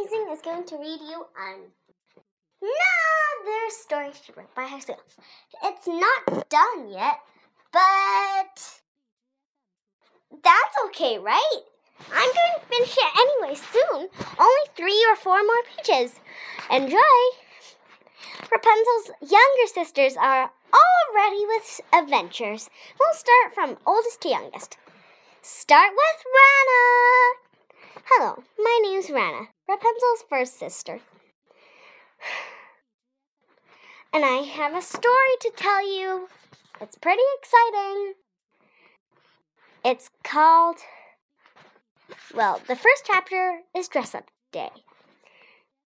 Amazing is going to read you another story she wrote by herself. It's not done yet, but that's okay, right? I'm going to finish it anyway soon. Only three or four more pages. Enjoy! Rapunzel's younger sisters are all ready with adventures. We'll start from oldest to youngest. Start with Rana. Hello, my name's Rana, Rapunzel's first sister. And I have a story to tell you. It's pretty exciting. It's called, well, the first chapter is Dress Up Day.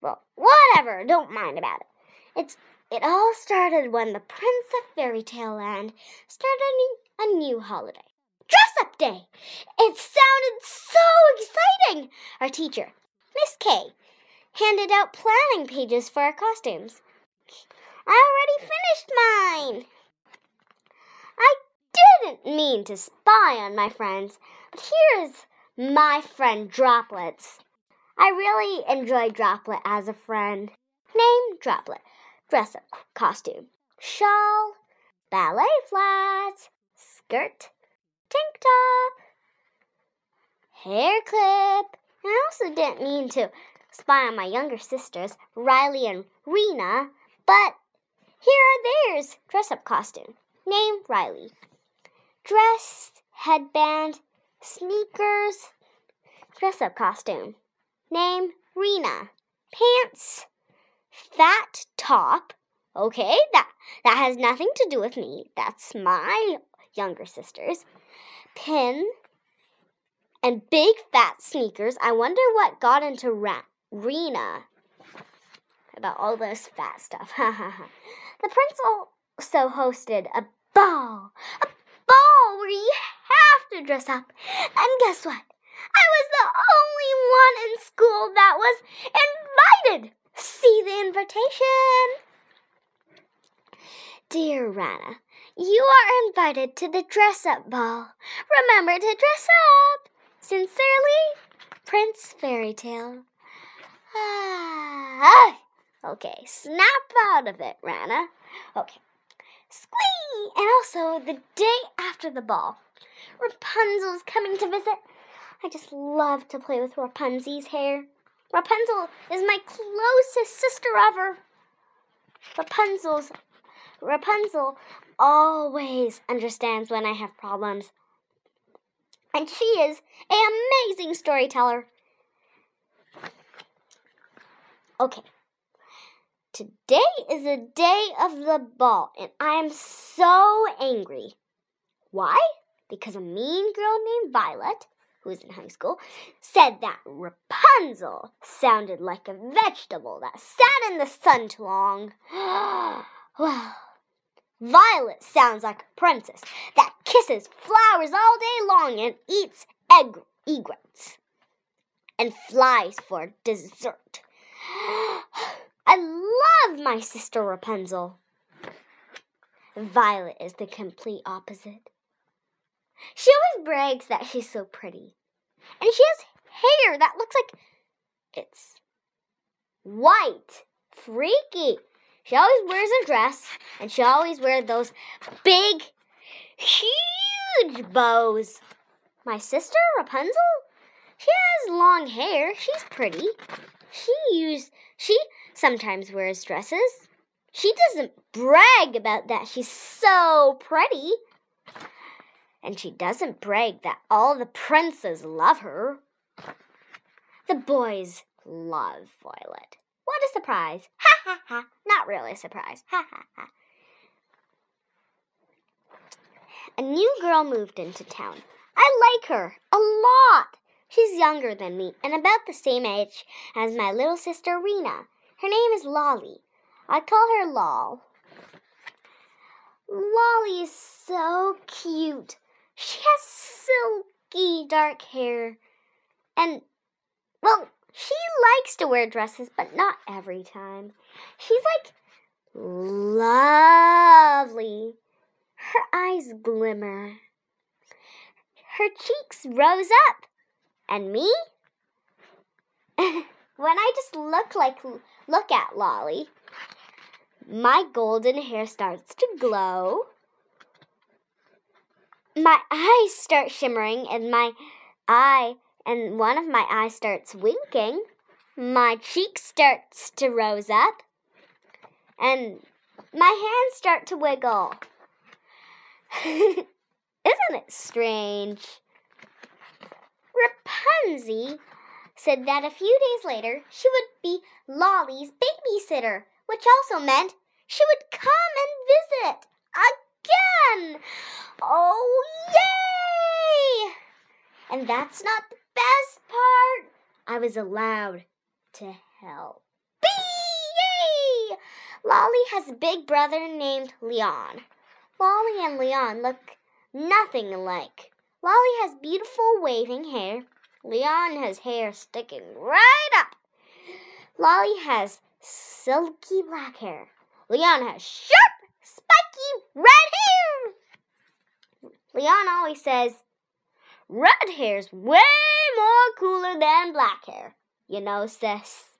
Well, whatever, don't mind about it. It's it all started when the Prince of Fairy Tale Land started a new holiday. Dress Up Day! It sounded so exciting! Our teacher, Miss K, handed out planning pages for our costumes. I already finished mine! I didn't mean to spy on my friends, but here's my friend Droplets. I really enjoy Droplet as a friend. Name Droplet. Dress up costume. Shawl. Ballet flats. Skirt. Tank top. Hair clip. And I also didn't mean to spy on my younger sisters, Riley and Rena, but here are theirs. Dress up costume. Name Riley. Dress, headband, sneakers, dress up costume. Name Rena. Pants, fat top. Okay, that that has nothing to do with me. That's my younger sisters. Pin and big fat sneakers. I wonder what got into Ra- Rena about all this fat stuff. the prince also hosted a ball, a ball where you have to dress up. And guess what? I was the only one in school that was invited. See the invitation. Dear Rana, you are invited to the dress up ball. Remember to dress up. Sincerely, Prince Fairy Tale. Ah, okay, snap out of it, Rana. Okay. Squee! And also, the day after the ball, Rapunzel's coming to visit. I just love to play with Rapunzel's hair. Rapunzel is my closest sister ever. Rapunzel's Rapunzel always understands when I have problems. And she is an amazing storyteller. Okay. Today is the day of the ball, and I am so angry. Why? Because a mean girl named Violet who was in high school, said that Rapunzel sounded like a vegetable that sat in the sun too long. well, Violet sounds like a princess that kisses flowers all day long and eats egg egrets and flies for dessert. I love my sister Rapunzel. Violet is the complete opposite. She always brags that she's so pretty. And she has hair that looks like it's white. Freaky. She always wears a dress and she always wears those big, huge bows. My sister, Rapunzel, she has long hair. She's pretty. She use she sometimes wears dresses. She doesn't brag about that. She's so pretty. And she doesn't brag that all the princes love her. The boys love Violet. What a surprise! Ha ha ha! Not really a surprise. Ha ha ha. A new girl moved into town. I like her a lot. She's younger than me and about the same age as my little sister Rena. Her name is Lolly. I call her Lol. Lolly is so cute. She has silky dark hair. And, well, she likes to wear dresses, but not every time. She's like lovely. Her eyes glimmer. Her cheeks rose up. And me? when I just look like look at Lolly, my golden hair starts to glow. My eyes start shimmering and my eye and one of my eyes starts winking. My cheek starts to rose up. And my hands start to wiggle. Isn't it strange? Rapunzel said that a few days later she would be Lolly's babysitter, which also meant she would come and visit again. Oh, yay! And that's not the best part. I was allowed to help. Yay! Lolly has a big brother named Leon. Lolly and Leon look nothing alike. Lolly has beautiful waving hair. Leon has hair sticking right up. Lolly has silky black hair. Leon has sharp, spiky red hair. Leon always says, Red hair's way more cooler than black hair. You know, sis.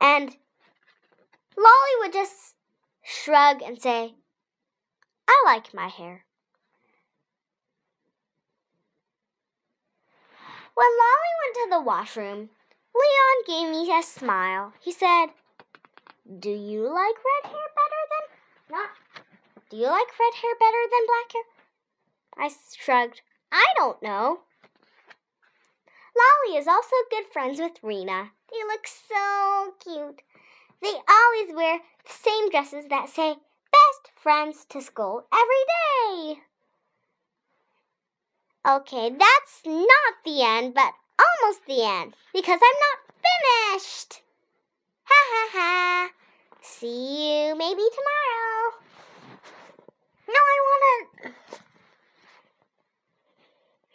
And Lolly would just shrug and say, I like my hair. When Lolly went to the washroom, Leon gave me a smile. He said, Do you like red hair better than not? Do you like red hair better than black hair? I shrugged. I don't know. Lolly is also good friends with Rena. They look so cute. They always wear the same dresses that say best friends to school every day. Okay, that's not the end, but almost the end because I'm not finished. Ha ha ha. See you maybe tomorrow. No, I